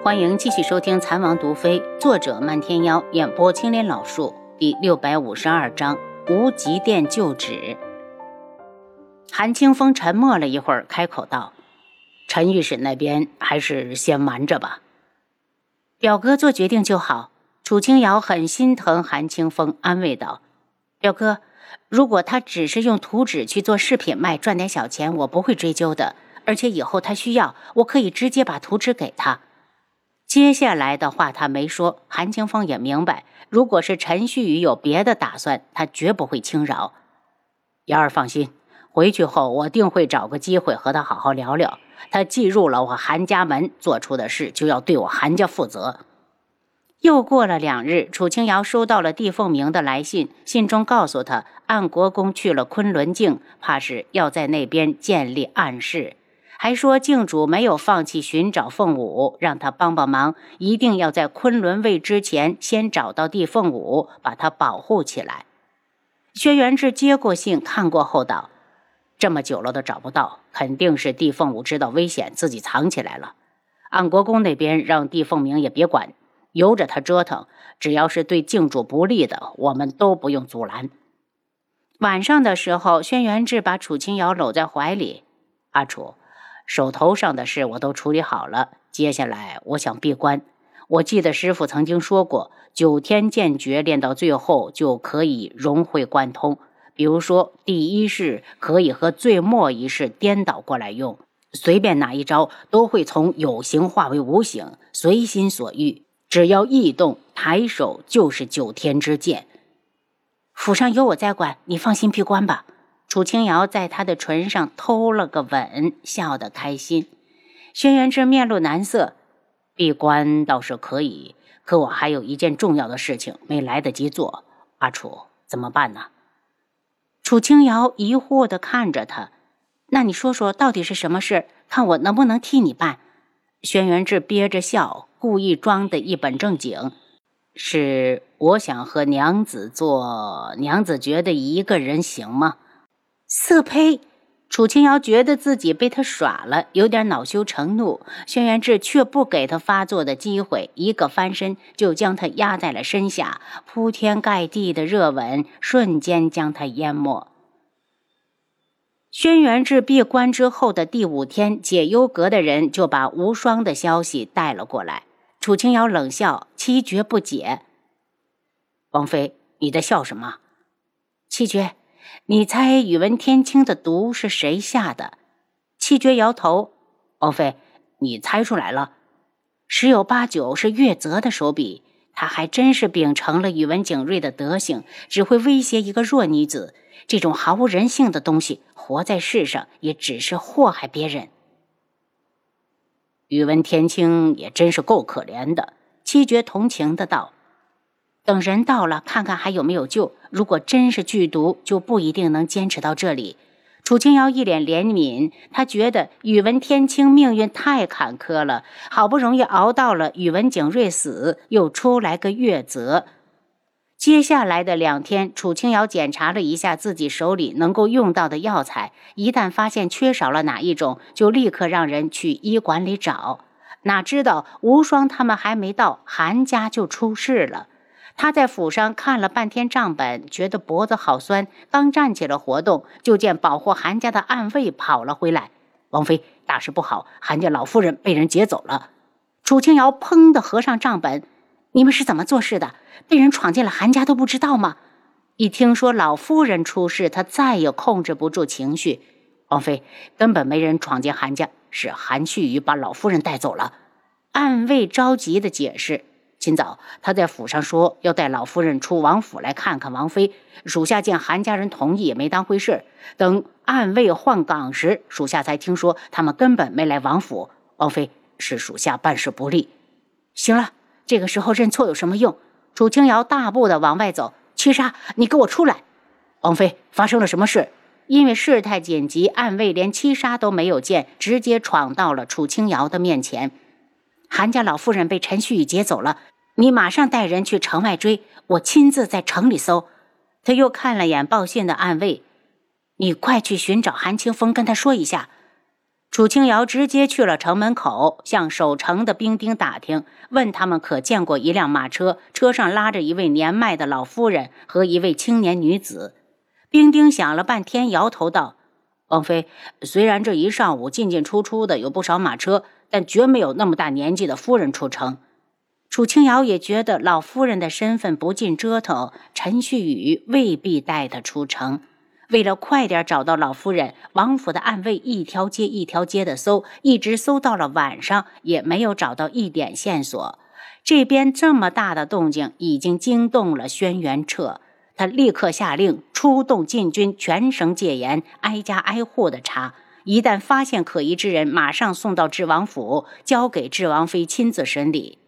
欢迎继续收听《残王毒妃》，作者漫天妖，演播青莲老树，第六百五十二章无极殿旧址。韩清风沉默了一会儿，开口道：“陈御史那边还是先瞒着吧。”表哥做决定就好。楚清瑶很心疼韩清风，安慰道：“表哥，如果他只是用图纸去做饰品卖，赚点小钱，我不会追究的。而且以后他需要，我可以直接把图纸给他。”接下来的话他没说，韩清风也明白，如果是陈旭宇有别的打算，他绝不会轻饶。瑶儿放心，回去后我定会找个机会和他好好聊聊。他进入了我韩家门，做出的事就要对我韩家负责。又过了两日，楚清瑶收到了帝凤鸣的来信，信中告诉他，安国公去了昆仑镜，怕是要在那边建立暗室。还说靖主没有放弃寻找凤舞，让他帮帮忙，一定要在昆仑卫之前先找到帝凤舞，把他保护起来。轩辕志接过信，看过后道：“这么久了都找不到，肯定是帝凤舞知道危险，自己藏起来了。安国公那边让帝凤鸣也别管，由着他折腾，只要是对靖主不利的，我们都不用阻拦。”晚上的时候，轩辕志把楚清瑶搂在怀里：“阿楚。”手头上的事我都处理好了，接下来我想闭关。我记得师傅曾经说过，九天剑诀练到最后就可以融会贯通。比如说，第一式可以和最末一式颠倒过来用，随便哪一招都会从有形化为无形，随心所欲。只要一动，抬手就是九天之剑。府上有我在管，你放心闭关吧。楚清瑶在他的唇上偷了个吻，笑得开心。轩辕志面露难色，闭关倒是可以，可我还有一件重要的事情没来得及做。阿楚，怎么办呢？楚清瑶疑惑地看着他，那你说说，到底是什么事？看我能不能替你办。轩辕志憋着笑，故意装得一本正经：“是我想和娘子做娘子觉得一个人行吗？”色胚，楚清瑶觉得自己被他耍了，有点恼羞成怒。轩辕志却不给他发作的机会，一个翻身就将他压在了身下，铺天盖地的热吻瞬间将他淹没。轩辕志闭关之后的第五天，解忧阁的人就把无双的消息带了过来。楚清瑶冷笑，七绝不解：“王妃，你在笑什么？”七绝。你猜宇文天青的毒是谁下的？七绝摇头。王妃，你猜出来了，十有八九是月泽的手笔。他还真是秉承了宇文景睿的德行，只会威胁一个弱女子。这种毫无人性的东西，活在世上也只是祸害别人。宇文天青也真是够可怜的。七绝同情的道。等人到了，看看还有没有救。如果真是剧毒，就不一定能坚持到这里。楚清瑶一脸怜悯，他觉得宇文天青命运太坎坷了，好不容易熬到了宇文景睿死，又出来个月泽。接下来的两天，楚清瑶检查了一下自己手里能够用到的药材，一旦发现缺少了哪一种，就立刻让人去医馆里找。哪知道无双他们还没到，韩家就出事了。他在府上看了半天账本，觉得脖子好酸，刚站起了活动，就见保护韩家的暗卫跑了回来。王妃，大事不好，韩家老夫人被人劫走了。楚清瑶砰的合上账本，你们是怎么做事的？被人闯进了韩家都不知道吗？一听说老夫人出事，他再也控制不住情绪。王妃，根本没人闯进韩家，是韩旭宇把老夫人带走了。暗卫着急的解释。今早他在府上说要带老夫人出王府来看看王妃，属下见韩家人同意也没当回事。等暗卫换岗时，属下才听说他们根本没来王府。王妃是属下办事不力。行了，这个时候认错有什么用？楚清瑶大步的往外走。七杀，你给我出来！王妃发生了什么事？因为事态紧急，暗卫连七杀都没有见，直接闯到了楚清瑶的面前。韩家老夫人被陈旭宇劫走了，你马上带人去城外追，我亲自在城里搜。他又看了眼报信的暗卫，你快去寻找韩清风，跟他说一下。楚清瑶直接去了城门口，向守城的兵丁打听，问他们可见过一辆马车，车上拉着一位年迈的老夫人和一位青年女子。兵丁想了半天，摇头道：“王妃，虽然这一上午进进出出的有不少马车，但绝没有那么大年纪的夫人出城。”楚清瑶也觉得老夫人的身份不禁折腾，陈旭宇未必带她出城。为了快点找到老夫人，王府的暗卫一条街一条街的搜，一直搜到了晚上，也没有找到一点线索。这边这么大的动静，已经惊动了轩辕彻。他立刻下令出动禁军，全城戒严，挨家挨户的查。一旦发现可疑之人，马上送到智王府，交给智王妃亲自审理。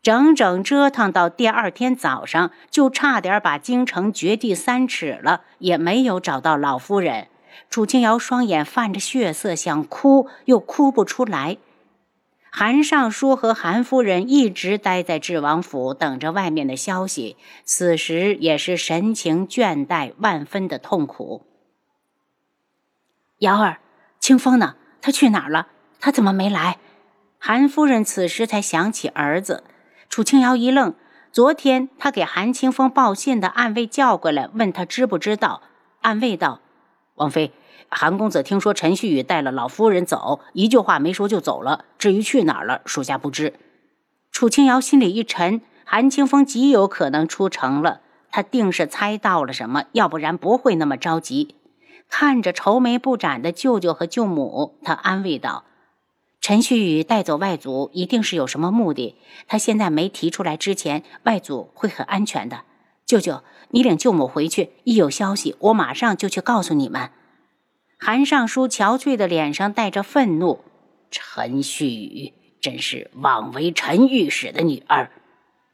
整整折腾到第二天早上，就差点把京城掘地三尺了，也没有找到老夫人。楚清瑶双眼泛着血色，想哭又哭不出来。韩尚书和韩夫人一直待在智王府，等着外面的消息，此时也是神情倦怠，万分的痛苦。瑶儿，清风呢？他去哪儿了？他怎么没来？韩夫人此时才想起儿子。楚清瑶一愣，昨天他给韩清风报信的暗卫叫过来，问他知不知道。暗卫道：“王妃，韩公子听说陈旭宇带了老夫人走，一句话没说就走了。至于去哪儿了，属下不知。”楚清瑶心里一沉，韩清风极有可能出城了，他定是猜到了什么，要不然不会那么着急。看着愁眉不展的舅舅和舅母，他安慰道。陈旭宇带走外祖一定是有什么目的，他现在没提出来之前，外祖会很安全的。舅舅，你领舅母回去，一有消息，我马上就去告诉你们。韩尚书憔悴的脸上带着愤怒，陈旭宇真是枉为陈御史的女儿。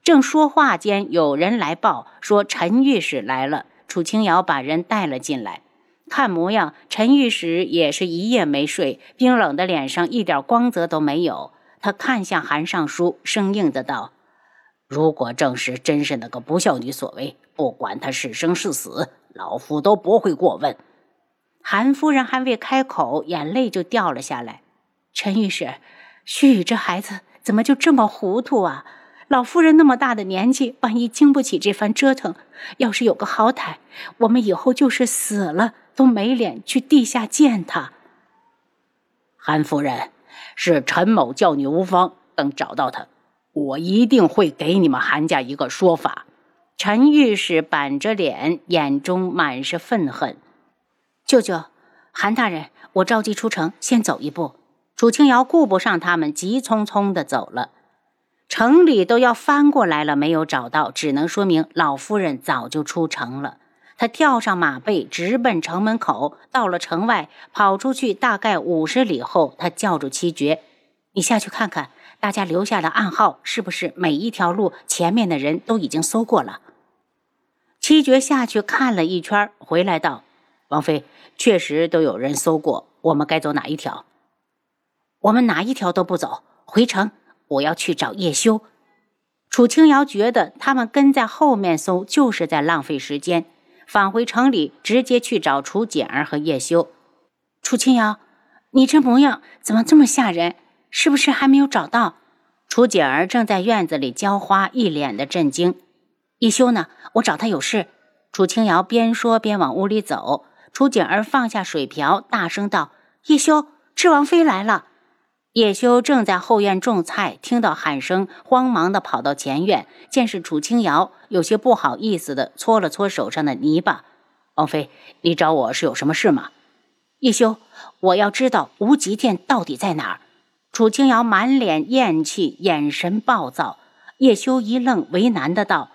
正说话间，有人来报说陈御史来了，楚清瑶把人带了进来。看模样，陈御史也是一夜没睡，冰冷的脸上一点光泽都没有。他看向韩尚书，生硬的道：“如果正是真是那个不孝女所为，不管她是生是死，老夫都不会过问。”韩夫人还未开口，眼泪就掉了下来。陈御史，旭宇这孩子怎么就这么糊涂啊？老夫人那么大的年纪，万一经不起这番折腾，要是有个好歹，我们以后就是死了。都没脸去地下见他。韩夫人，是陈某叫你无方，等找到他，我一定会给你们韩家一个说法。陈御史板着脸，眼中满是愤恨。舅舅，韩大人，我着急出城，先走一步。楚清瑶顾不上他们，急匆匆的走了。城里都要翻过来了，没有找到，只能说明老夫人早就出城了。他跳上马背，直奔城门口。到了城外，跑出去大概五十里后，他叫住七绝：“你下去看看，大家留下的暗号是不是每一条路前面的人都已经搜过了？”七绝下去看了一圈，回来道：“王妃，确实都有人搜过。我们该走哪一条？我们哪一条都不走，回城。我要去找叶修。”楚清瑶觉得他们跟在后面搜，就是在浪费时间。返回城里，直接去找楚简儿和叶修。楚清瑶，你这模样怎么这么吓人？是不是还没有找到？楚简儿正在院子里浇花，一脸的震惊。叶修呢？我找他有事。楚清瑶边说边往屋里走。楚简儿放下水瓢，大声道：“叶修，智王妃来了。”叶修正在后院种菜，听到喊声，慌忙的跑到前院，见是楚清瑶，有些不好意思的搓了搓手上的泥巴。王妃，你找我是有什么事吗？叶修，我要知道无极殿到底在哪儿。楚清瑶满脸厌气，眼神暴躁。叶修一愣，为难的道：“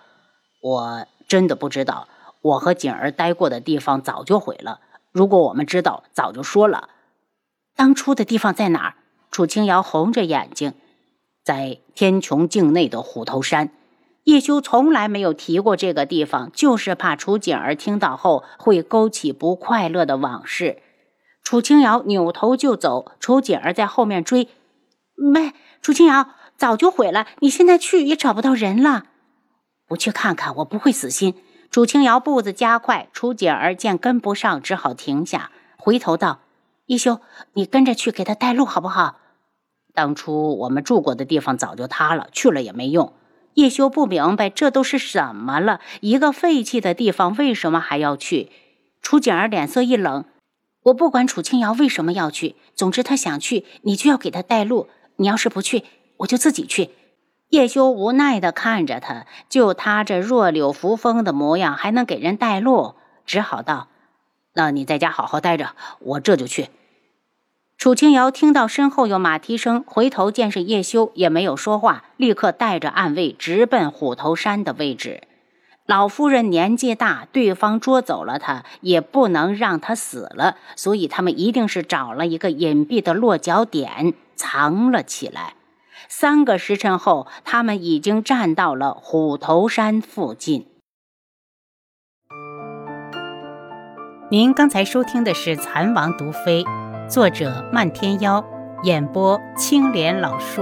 我真的不知道，我和景儿待过的地方早就毁了。如果我们知道，早就说了。当初的地方在哪儿？”楚清瑶红着眼睛，在天穹境内的虎头山，叶修从来没有提过这个地方，就是怕楚景儿听到后会勾起不快乐的往事。楚清瑶扭头就走，楚景儿在后面追。喂，楚清瑶，早就毁了，你现在去也找不到人了。不去看看，我不会死心。楚清瑶步子加快，楚景儿见跟不上，只好停下，回头道：“叶修，你跟着去给他带路好不好？当初我们住过的地方早就塌了，去了也没用。叶修不明白这都是什么了，一个废弃的地方为什么还要去？楚景儿脸色一冷，我不管楚清瑶为什么要去，总之他想去，你就要给他带路。你要是不去，我就自己去。叶修无奈地看着他，就他这弱柳扶风的模样，还能给人带路？只好道：“那你在家好好待着，我这就去。”楚清瑶听到身后有马蹄声，回头见是叶修，也没有说话，立刻带着暗卫直奔虎头山的位置。老夫人年纪大，对方捉走了她，也不能让她死了，所以他们一定是找了一个隐蔽的落脚点藏了起来。三个时辰后，他们已经站到了虎头山附近。您刚才收听的是《蚕王毒妃》。作者：漫天妖，演播：青莲老树。